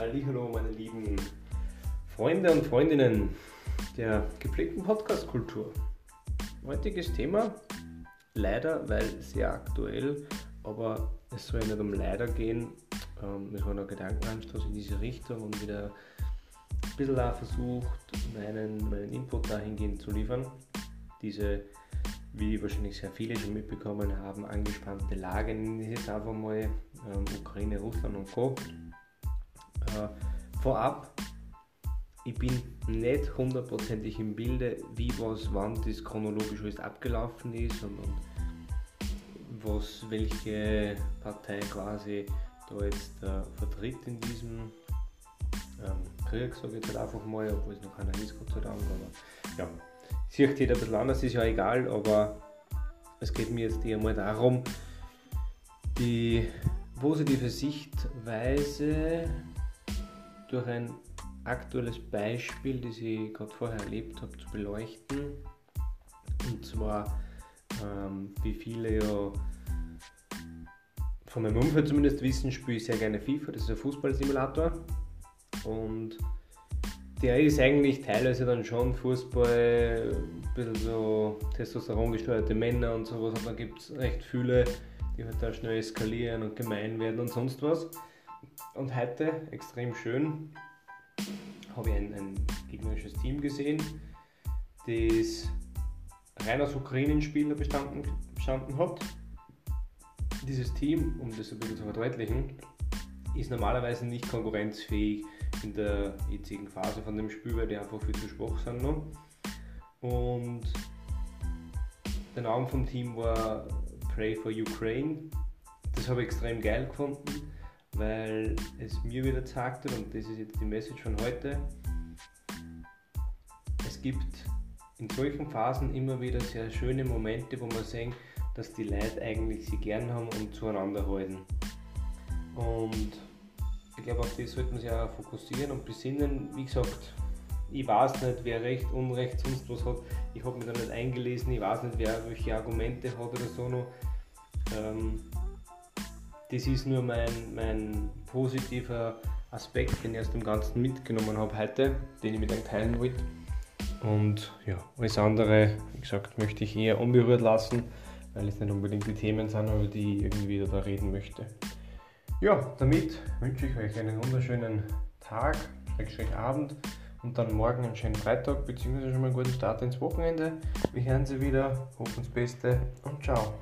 Hallo, meine lieben Freunde und Freundinnen der gepflegten Podcast-Kultur. Heutiges Thema, leider, weil sehr aktuell, aber es soll nicht um leider gehen. Ähm, es war noch Gedankenanstoß in diese Richtung und wieder ein bisschen auch versucht, meinen, meinen Input dahingehend zu liefern. Diese, wie wahrscheinlich sehr viele schon mitbekommen haben, angespannte Lage, nenne ich jetzt einfach mal ähm, Ukraine, Russland und Co. Äh, vorab, ich bin nicht hundertprozentig im Bilde, wie was, wann das chronologisch alles abgelaufen ist und, und was welche Partei quasi da jetzt äh, vertritt in diesem ähm, Krieg, sage ich jetzt halt einfach mal, obwohl es noch keiner ist, Gott sei Dank. Aber ja, sieht jeder ein bisschen anders, ist ja egal, aber es geht mir jetzt eher mal darum, die positive Sichtweise durch ein aktuelles Beispiel, das ich gerade vorher erlebt habe, zu beleuchten. Und zwar, ähm, wie viele ja von meinem Umfeld zumindest wissen, spiele ich sehr gerne FIFA, das ist ein Fußballsimulator. Und der ist eigentlich teilweise dann schon Fußball, ein bisschen so Testosteron gesteuerte Männer und sowas, und dann gibt es recht viele, die halt da schnell eskalieren und gemein werden und sonst was. Und heute, extrem schön, habe ich ein, ein gegnerisches Team gesehen, das rein aus Ukrainenspieler bestanden, bestanden hat. Dieses Team, um das ein bisschen zu verdeutlichen, ist normalerweise nicht konkurrenzfähig in der jetzigen Phase von dem Spiel, weil die einfach viel zu schwach sind noch. Und der Name vom Team war Pray for Ukraine. Das habe ich extrem geil gefunden weil es mir wieder zeigt und das ist jetzt die Message von heute, es gibt in solchen Phasen immer wieder sehr schöne Momente, wo man sehen, dass die Leute eigentlich sie gern haben und zueinander halten. Und ich glaube, auf das sollte man sich auch fokussieren und besinnen. Wie gesagt, ich weiß nicht, wer Recht, Unrecht, sonst was hat. Ich habe mich da nicht eingelesen, ich weiß nicht, wer welche Argumente hat oder so noch. Ähm, das ist nur mein, mein positiver Aspekt, den ich aus dem Ganzen mitgenommen habe heute, den ich mit euch teilen wollte. Und ja, alles andere, wie gesagt, möchte ich eher unberührt lassen, weil es nicht unbedingt die Themen sind, über die ich irgendwie da reden möchte. Ja, damit wünsche ich euch einen wunderschönen Tag, Schrägstrich Abend und dann morgen einen schönen Freitag, beziehungsweise schon mal einen guten Start ins Wochenende. Wir hören Sie wieder, hoffen das Beste und ciao.